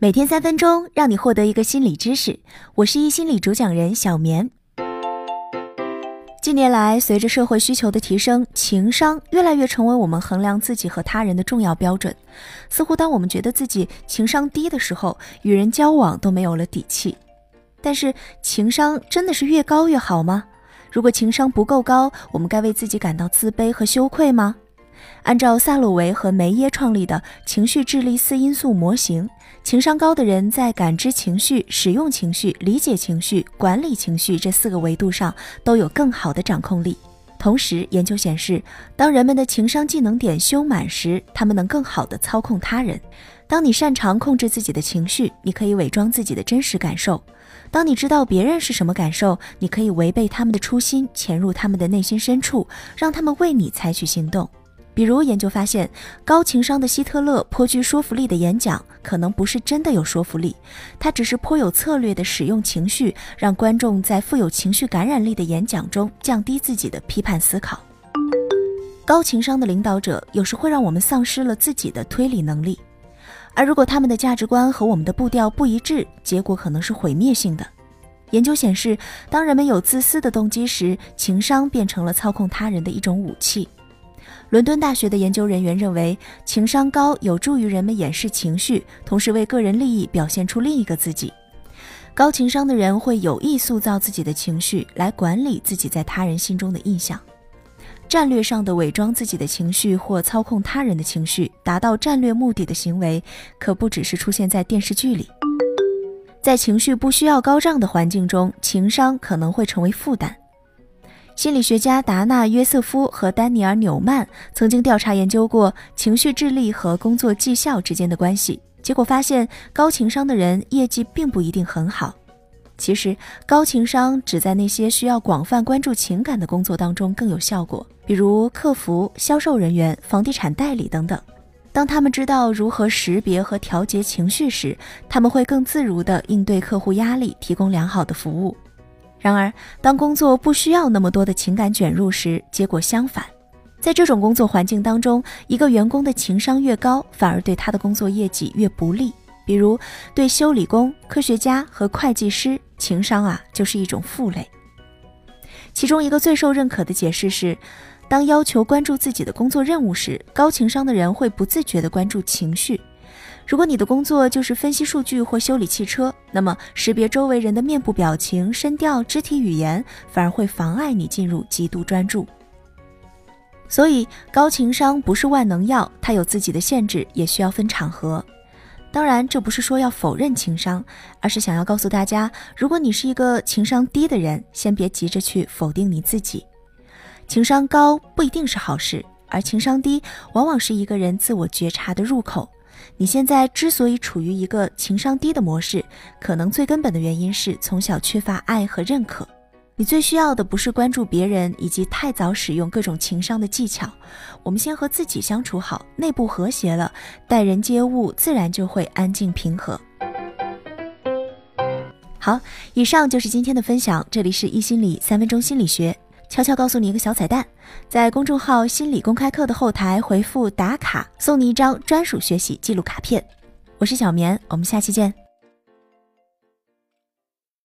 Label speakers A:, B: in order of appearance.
A: 每天三分钟，让你获得一个心理知识。我是一心理主讲人小棉。近年来，随着社会需求的提升，情商越来越成为我们衡量自己和他人的重要标准。似乎当我们觉得自己情商低的时候，与人交往都没有了底气。但是，情商真的是越高越好吗？如果情商不够高，我们该为自己感到自卑和羞愧吗？按照萨洛维和梅耶创立的情绪智力四因素模型，情商高的人在感知情绪、使用情绪、理解情绪、管理情绪这四个维度上都有更好的掌控力。同时，研究显示，当人们的情商技能点修满时，他们能更好地操控他人。当你擅长控制自己的情绪，你可以伪装自己的真实感受；当你知道别人是什么感受，你可以违背他们的初心，潜入他们的内心深处，让他们为你采取行动。比如，研究发现，高情商的希特勒颇具说服力的演讲，可能不是真的有说服力，他只是颇有策略的使用情绪，让观众在富有情绪感染力的演讲中降低自己的批判思考。高情商的领导者有时会让我们丧失了自己的推理能力，而如果他们的价值观和我们的步调不一致，结果可能是毁灭性的。研究显示，当人们有自私的动机时，情商变成了操控他人的一种武器。伦敦大学的研究人员认为，情商高有助于人们掩饰情绪，同时为个人利益表现出另一个自己。高情商的人会有意塑造自己的情绪，来管理自己在他人心中的印象。战略上的伪装自己的情绪或操控他人的情绪，达到战略目的的行为，可不只是出现在电视剧里。在情绪不需要高涨的环境中，情商可能会成为负担。心理学家达纳·约瑟夫和丹尼尔·纽曼曾经调查研究过情绪智力和工作绩效之间的关系，结果发现高情商的人业绩并不一定很好。其实，高情商只在那些需要广泛关注情感的工作当中更有效果，比如客服、销售人员、房地产代理等等。当他们知道如何识别和调节情绪时，他们会更自如地应对客户压力，提供良好的服务。然而，当工作不需要那么多的情感卷入时，结果相反。在这种工作环境当中，一个员工的情商越高，反而对他的工作业绩越不利。比如，对修理工、科学家和会计师，情商啊就是一种负累。其中一个最受认可的解释是，当要求关注自己的工作任务时，高情商的人会不自觉地关注情绪。如果你的工作就是分析数据或修理汽车，那么识别周围人的面部表情、声调、肢体语言，反而会妨碍你进入极度专注。所以，高情商不是万能药，它有自己的限制，也需要分场合。当然，这不是说要否认情商，而是想要告诉大家，如果你是一个情商低的人，先别急着去否定你自己。情商高不一定是好事，而情商低往往是一个人自我觉察的入口。你现在之所以处于一个情商低的模式，可能最根本的原因是从小缺乏爱和认可。你最需要的不是关注别人以及太早使用各种情商的技巧。我们先和自己相处好，内部和谐了，待人接物自然就会安静平和。好，以上就是今天的分享。这里是易心理三分钟心理学。悄悄告诉你一个小彩蛋，在公众号“心理公开课”的后台回复“打卡”，送你一张专属学习记录卡片。我是小棉，我们下期见。